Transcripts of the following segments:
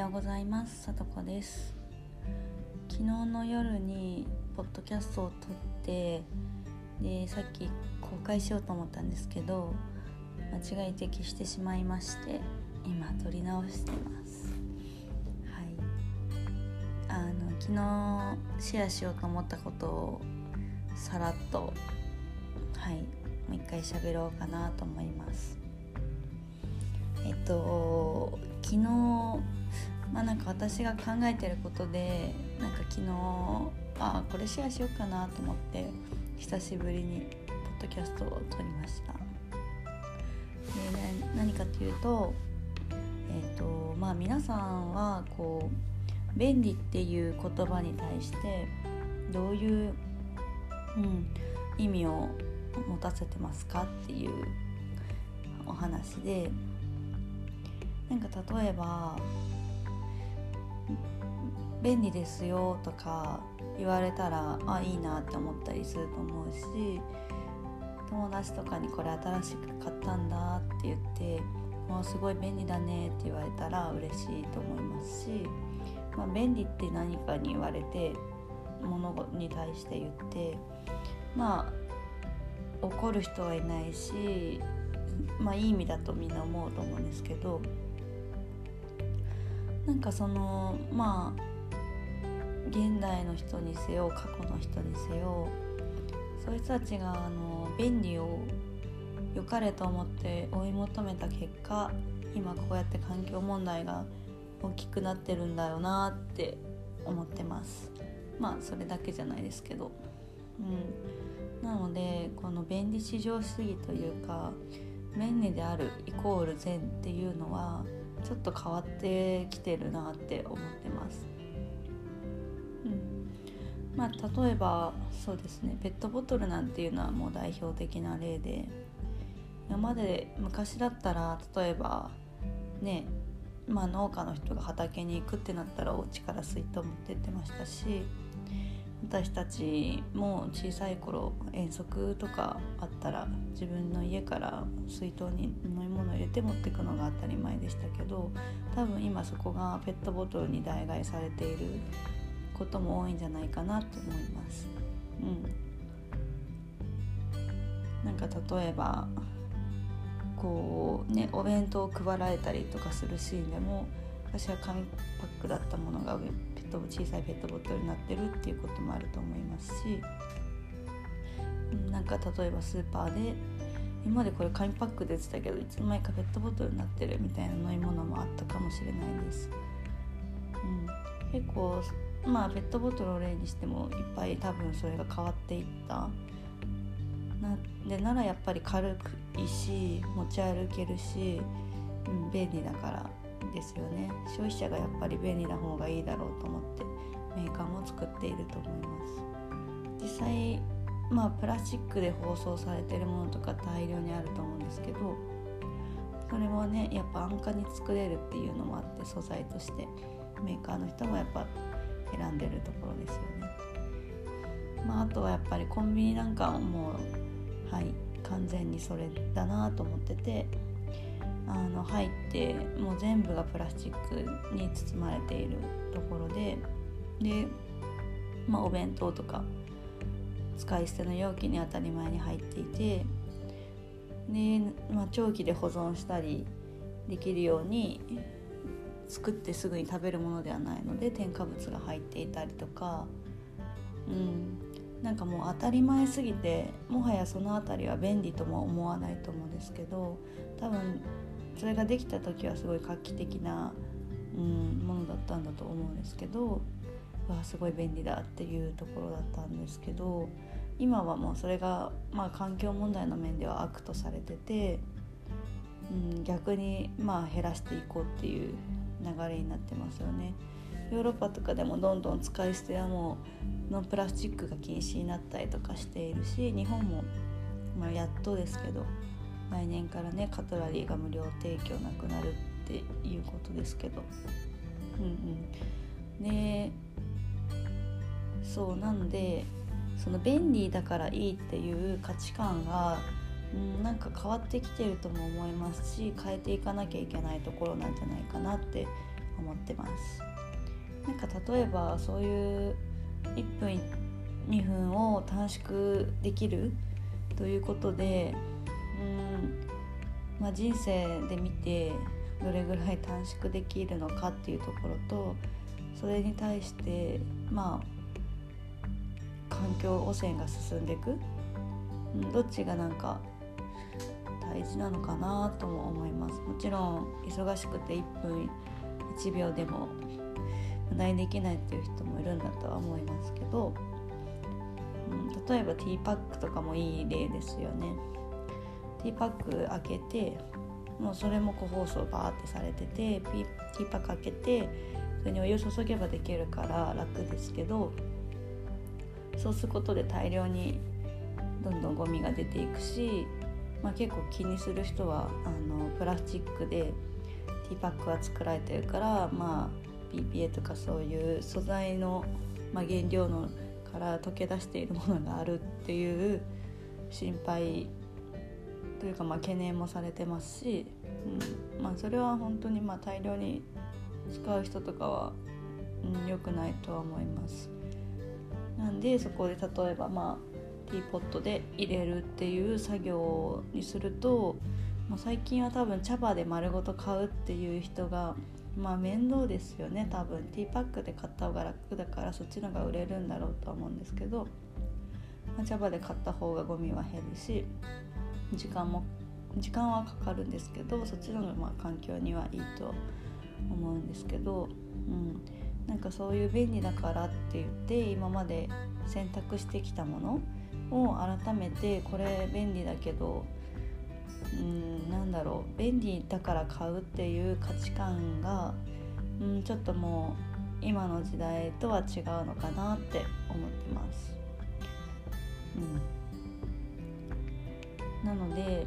ようございます。さとこです。昨日の夜にポッドキャストを撮ってでさっき公開しようと思ったんですけど間違い的してしまいまして今撮り直してます。はい。あの昨日シェアしようと思ったことをさらっとはいもう一回喋ろうかなと思います。えっと昨日まあなんか私が考えてることでなんか昨日あこれシェアしようかなと思って久しぶりにポッドキャストを撮りました。で、ね、何かっていうとえっ、とまあ皆さんはこう便利っていう言葉に対してどういう、うん、意味を持たせてますかっていうお話でなんか例えば「便利ですよ」とか言われたらあいいなって思ったりすると思うし友達とかにこれ新しく買ったんだって言って「もうすごい便利だね」って言われたら嬉しいと思いますし、まあ、便利って何かに言われてものに対して言ってまあ怒る人はいないしまあいい意味だとみんな思うと思うんですけどなんかそのまあ現代の人にせよ過去の人にせよそういう人たちがあの便利を良かれと思って追い求めた結果今こうやって環境問題が大きくなってるんだよなって思ってます。まあそれだけじゃないですけど。うん。なのでこの便利至上主義というか便利であるイコール善っていうのはちょっと変わってきてるなって思ってます。まあ、例えばそうですねペットボトルなんていうのはもう代表的な例で今まで昔だったら例えばねまあ、農家の人が畑に行くってなったらお家から水筒持ってってましたし私たちも小さい頃遠足とかあったら自分の家から水筒に飲み物入れて持ってくのが当たり前でしたけど多分今そこがペットボトルに代替されていることも多いんじゃないかなって思います。うん、なんか例えばこうねお弁当を配られたりとかするシーンでも私は紙パックだったものがト小さいペットボトルになってるっていうこともあると思いますしなんか例えばスーパーで今までこれ紙パックで言ってたけどいつの間にかペットボトルになってるみたいな飲み物もあったかもしれないです。うん、結構まあペットボトルを例にしてもいっぱい多分それが変わっていった。なでならやっぱり軽くいいし持ち歩けるし、うん、便利だからですよね。消費者がやっぱり便利な方がいいだろうと思ってメーカーも作っていると思います。実際まあプラスチックで包装されてるものとか大量にあると思うんですけどそれはねやっぱ安価に作れるっていうのもあって素材としてメーカーの人もやっぱ選んでるところですよね。まあ、あとはやっぱりコンビニなんかもうはい完全にそれだなと思っててあの入ってもう全部がプラスチックに包まれているところでで、まあ、お弁当とか使い捨ての容器に当たり前に入っていてで、まあ、長期で保存したりできるように作ってすぐに食べるものではないので添加物が入っていたりとか、うん、なんかもう当たり前すぎてもはやその辺りは便利とも思わないと思うんですけど多分それができた時はすごい画期的な、うん、ものだったんだと思うんですけどわすごい便利だっていうところだったんですけど今はもうそれが、まあ、環境問題の面では悪とされてて、うん、逆にまあ減らしていこうっていう流れになってますよね。ヨーロッパとかでもどんどん使い捨てはもうのプラスチックが禁止になったりとかしているし日本も、まあ、やっとですけど来年からねカトラリーが無料提供なくなるっていうことですけどうんうんでそうなんでその便利だからいいっていう価値観がうんなんか変わってきてるとも思いますし変えていかなきゃいけないところなんじゃないかなって思ってます。なんか例えばそういう1分2分を短縮できる？ということでうん、まあ、人生で見てどれぐらい短縮できるのかっていうところとそれに対してまあ環境汚染が進んでいく、どっちがなんか大事なのかなとも思います。もちろん忙しくて1分1秒でも無駄にできないっていう人もいるんだとは思いますけど、うん、例えばティーパックとかもいい例ですよね。ティーパック開けてもうそれも個包装バーってされててティーパック開けてそれにお湯注げばできるから楽ですけどそうすることで大量にどんどんゴミが出ていくしまあ、結構気にする人はあのプラスチックでティーパックは作られてるから、まあ、BPA とかそういう素材の、まあ、原料のから溶け出しているものがあるっていう心配というかまあ懸念もされてますし、うんまあ、それは本当にまあ大量に使う人とかは良、うん、くないとは思います。なんでそこで例えばまあティーポットで入れるっていう作業にすると、まあ、最近は多分茶葉で丸ごと買うっていう人がまあ面倒ですよね多分。ティーパックで買った方が楽だからそっちのが売れるんだろうとは思うんですけど、まあ、茶葉で買った方がゴミは減るし時間も時間はかかるんですけどそっちの方がまあ環境にはいいと思うんですけど、うん、なんかそういう便利だからって言って今まで選択してきたものを改めてこれ便利だけどうんなんだろう便利だから買うっていう価値観がうんちょっともう今の時代とは違うのかなって思ってます。うん、なので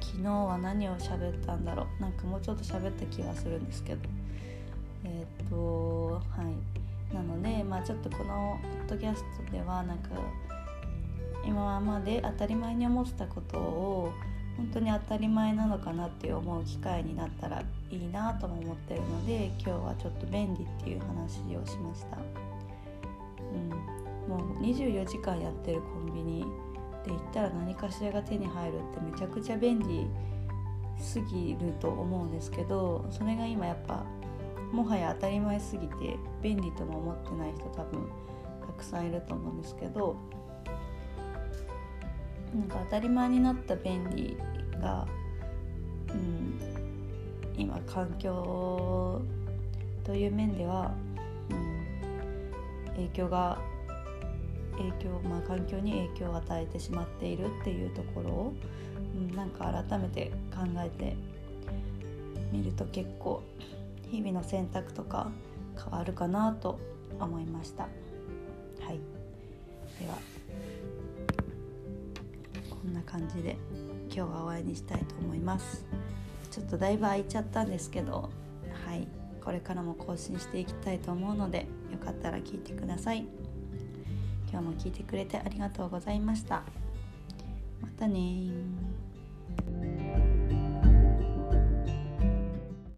昨日は何を喋ったんだろう。なんかもうちょっと喋った気がするんですけど。えー、っとはい。なので、まあ、ちょっとこのポッドキャストではなんか今まで当たり前に思ってたことを本当に当たり前なのかなって思う機会になったらいいなとも思ってるので今日はちょっと便利っていう話をしました、うん、もう24時間やってるコンビニで言ったら何かしらが手に入るってめちゃくちゃ便利すぎると思うんですけどそれが今やっぱもはや当たり前すぎて便利とも思ってない人多分たくさんいると思うんですけどなんか当たり前になった便利が、うん、今環境という面では、うん、影響が影響、まあ、環境に影響を与えてしまっているっていうところを、うん、なんか改めて考えてみると結構日々の選択とか変わるかなと思いました。はい。ではこんな感じで今日は終わりにしたいと思います。ちょっとだいぶ空いちゃったんですけどはい。これからも更新していきたいと思うのでよかったら聞いてください。今日も聞いてくれてありがとうございました。またね